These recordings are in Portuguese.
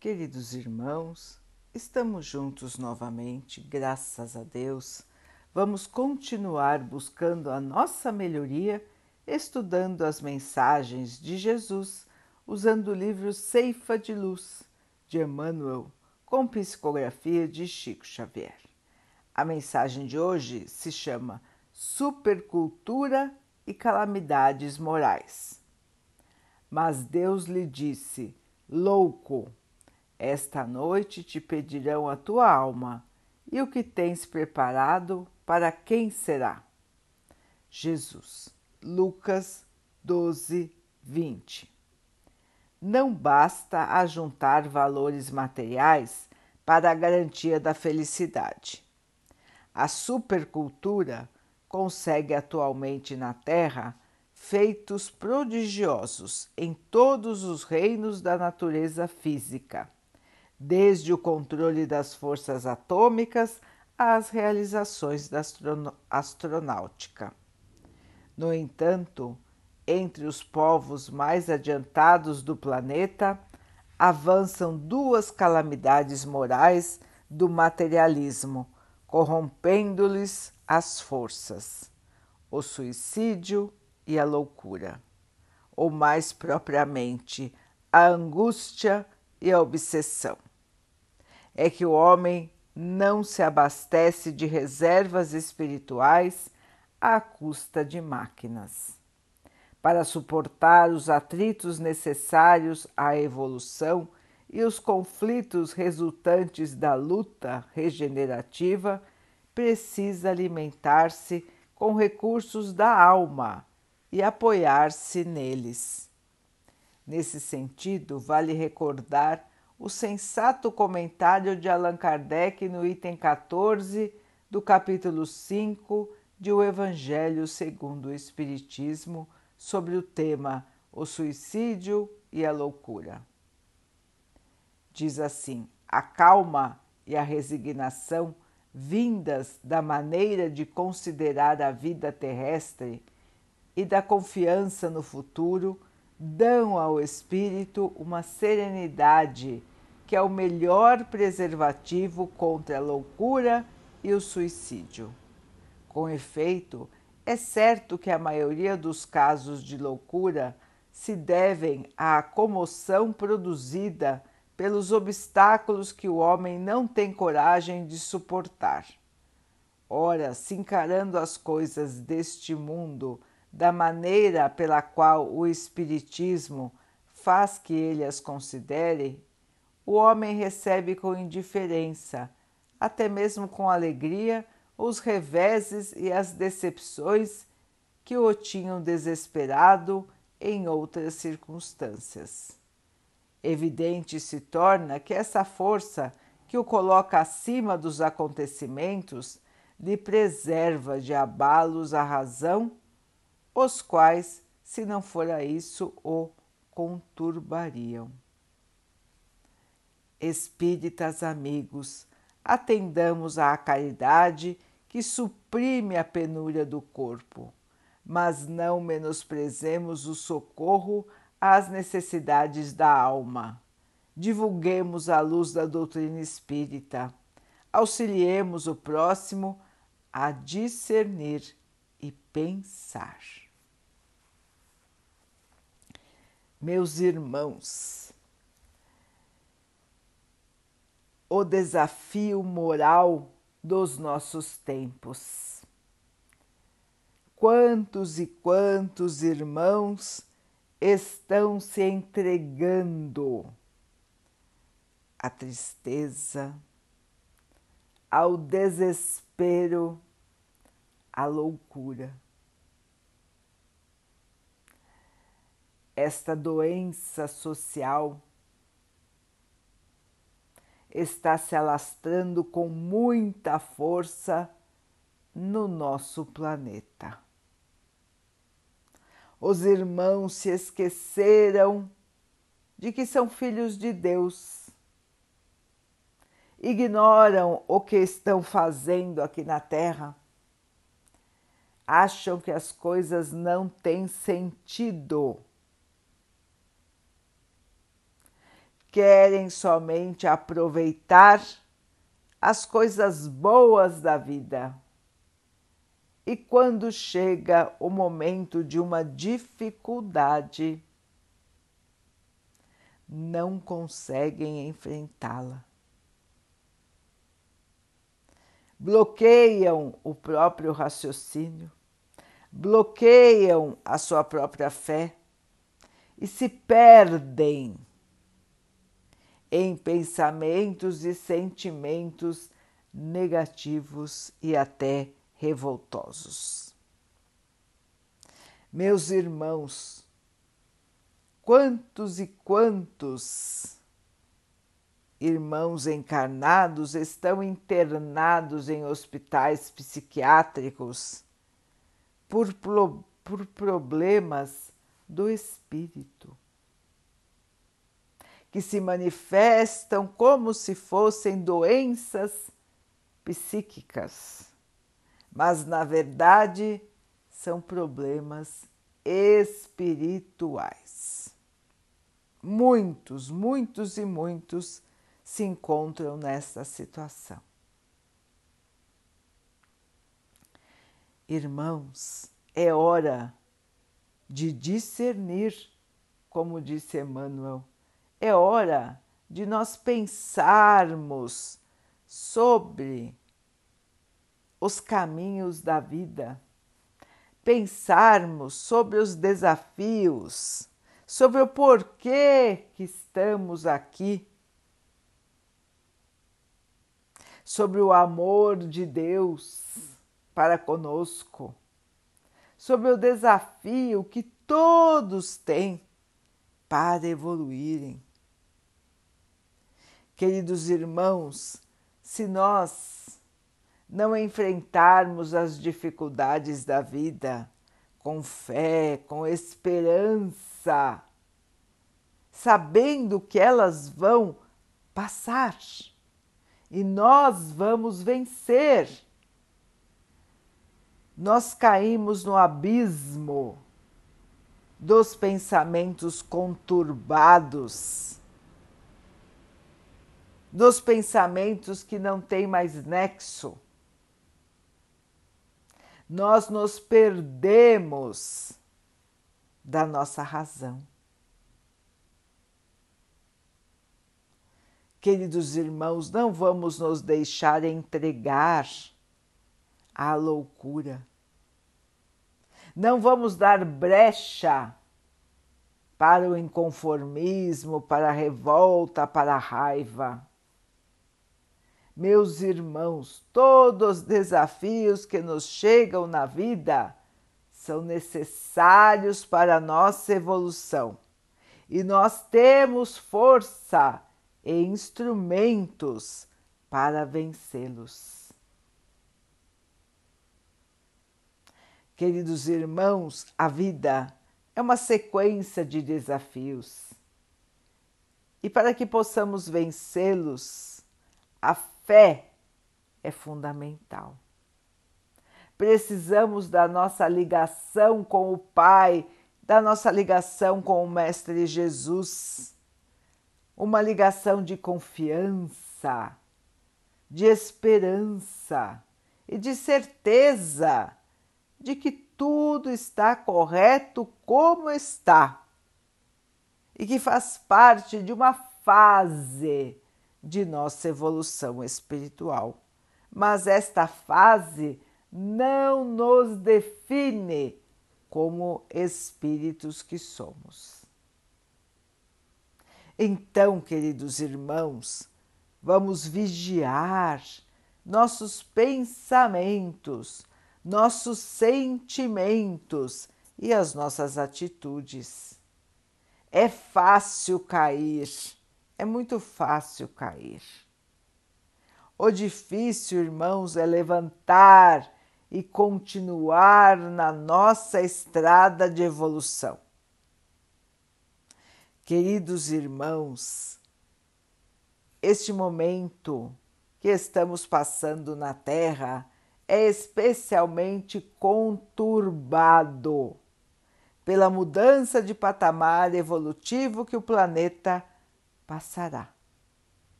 Queridos irmãos, estamos juntos novamente, graças a Deus. Vamos continuar buscando a nossa melhoria, estudando as mensagens de Jesus, usando o livro Ceifa de Luz, de Emmanuel, com psicografia de Chico Xavier. A mensagem de hoje se chama Supercultura e Calamidades Morais. Mas Deus lhe disse: Louco! Esta noite te pedirão a tua alma, e o que tens preparado, para quem será? Jesus, Lucas 12, 20. Não basta ajuntar valores materiais para a garantia da felicidade. A supercultura consegue atualmente na Terra feitos prodigiosos em todos os reinos da natureza física desde o controle das forças atômicas às realizações da astronáutica. No entanto, entre os povos mais adiantados do planeta, avançam duas calamidades morais do materialismo, corrompendo-lhes as forças: o suicídio e a loucura, ou mais propriamente, a angústia e a obsessão é que o homem não se abastece de reservas espirituais à custa de máquinas. Para suportar os atritos necessários à evolução e os conflitos resultantes da luta regenerativa, precisa alimentar-se com recursos da alma e apoiar-se neles. Nesse sentido, vale recordar o sensato comentário de Allan Kardec no item 14 do capítulo 5 de O Evangelho segundo o Espiritismo, sobre o tema O suicídio e a loucura. Diz assim: a calma e a resignação vindas da maneira de considerar a vida terrestre e da confiança no futuro dão ao espírito uma serenidade que é o melhor preservativo contra a loucura e o suicídio. Com efeito, é certo que a maioria dos casos de loucura se devem à comoção produzida pelos obstáculos que o homem não tem coragem de suportar. Ora, se encarando as coisas deste mundo da maneira pela qual o Espiritismo faz que ele as considere, o homem recebe com indiferença, até mesmo com alegria, os reveses e as decepções que o tinham desesperado em outras circunstâncias. Evidente se torna que essa força que o coloca acima dos acontecimentos lhe preserva de abalos a razão, os quais, se não fora isso, o conturbariam espíritas amigos, atendamos à caridade que suprime a penúria do corpo, mas não menosprezemos o socorro às necessidades da alma. Divulguemos a luz da doutrina espírita, auxiliemos o próximo a discernir e pensar. Meus irmãos, o desafio moral dos nossos tempos. Quantos e quantos irmãos estão se entregando à tristeza, ao desespero, à loucura. Esta doença social está se alastrando com muita força no nosso planeta. Os irmãos se esqueceram de que são filhos de Deus. Ignoram o que estão fazendo aqui na Terra. Acham que as coisas não têm sentido querem somente aproveitar as coisas boas da vida. E quando chega o momento de uma dificuldade, não conseguem enfrentá-la. Bloqueiam o próprio raciocínio, bloqueiam a sua própria fé e se perdem em pensamentos e sentimentos negativos e até revoltosos. Meus irmãos, quantos e quantos irmãos encarnados estão internados em hospitais psiquiátricos por, por problemas do espírito, que se manifestam como se fossem doenças psíquicas, mas na verdade são problemas espirituais. Muitos, muitos e muitos se encontram nesta situação. Irmãos, é hora de discernir, como disse Emmanuel, é hora de nós pensarmos sobre os caminhos da vida, pensarmos sobre os desafios, sobre o porquê que estamos aqui, sobre o amor de Deus para conosco sobre o desafio que todos têm para evoluírem. Queridos irmãos, se nós não enfrentarmos as dificuldades da vida com fé, com esperança, sabendo que elas vão passar e nós vamos vencer nós caímos no abismo dos pensamentos conturbados, dos pensamentos que não têm mais nexo. Nós nos perdemos da nossa razão. Queridos irmãos, não vamos nos deixar entregar à loucura não vamos dar brecha para o inconformismo, para a revolta, para a raiva. Meus irmãos, todos os desafios que nos chegam na vida são necessários para a nossa evolução e nós temos força e instrumentos para vencê-los. Queridos irmãos, a vida é uma sequência de desafios. E para que possamos vencê-los, a fé é fundamental. Precisamos da nossa ligação com o Pai, da nossa ligação com o Mestre Jesus, uma ligação de confiança, de esperança e de certeza de que tudo está correto como está e que faz parte de uma fase de nossa evolução espiritual. Mas esta fase não nos define como espíritos que somos. Então, queridos irmãos, vamos vigiar nossos pensamentos nossos sentimentos e as nossas atitudes. É fácil cair, é muito fácil cair. O difícil, irmãos, é levantar e continuar na nossa estrada de evolução. Queridos irmãos, este momento que estamos passando na Terra é especialmente conturbado pela mudança de patamar evolutivo que o planeta passará.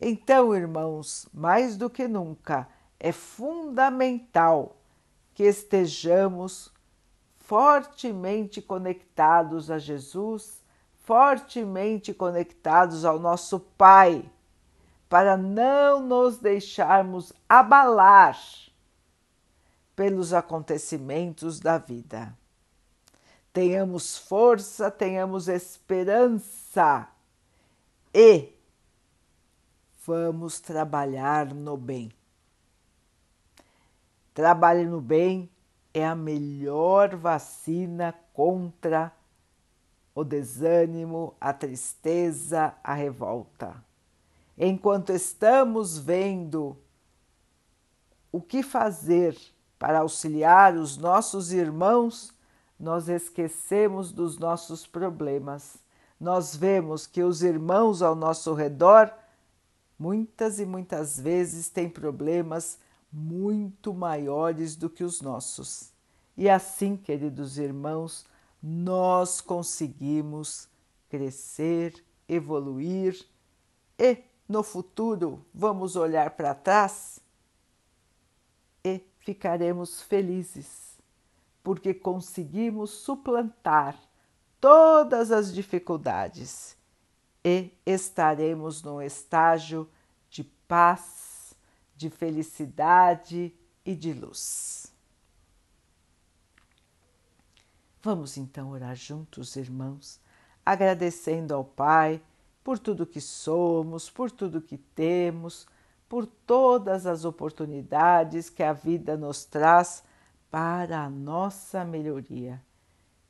Então, irmãos, mais do que nunca, é fundamental que estejamos fortemente conectados a Jesus, fortemente conectados ao nosso Pai, para não nos deixarmos abalar pelos acontecimentos da vida. Tenhamos força, tenhamos esperança e vamos trabalhar no bem. Trabalhe no bem é a melhor vacina contra o desânimo, a tristeza, a revolta. Enquanto estamos vendo o que fazer para auxiliar os nossos irmãos, nós esquecemos dos nossos problemas. Nós vemos que os irmãos ao nosso redor muitas e muitas vezes têm problemas muito maiores do que os nossos. E assim, queridos irmãos, nós conseguimos crescer, evoluir e no futuro vamos olhar para trás e ficaremos felizes, porque conseguimos suplantar todas as dificuldades e estaremos num estágio de paz, de felicidade e de luz. Vamos então orar juntos, irmãos, agradecendo ao Pai por tudo que somos, por tudo que temos, por todas as oportunidades que a vida nos traz para a nossa melhoria,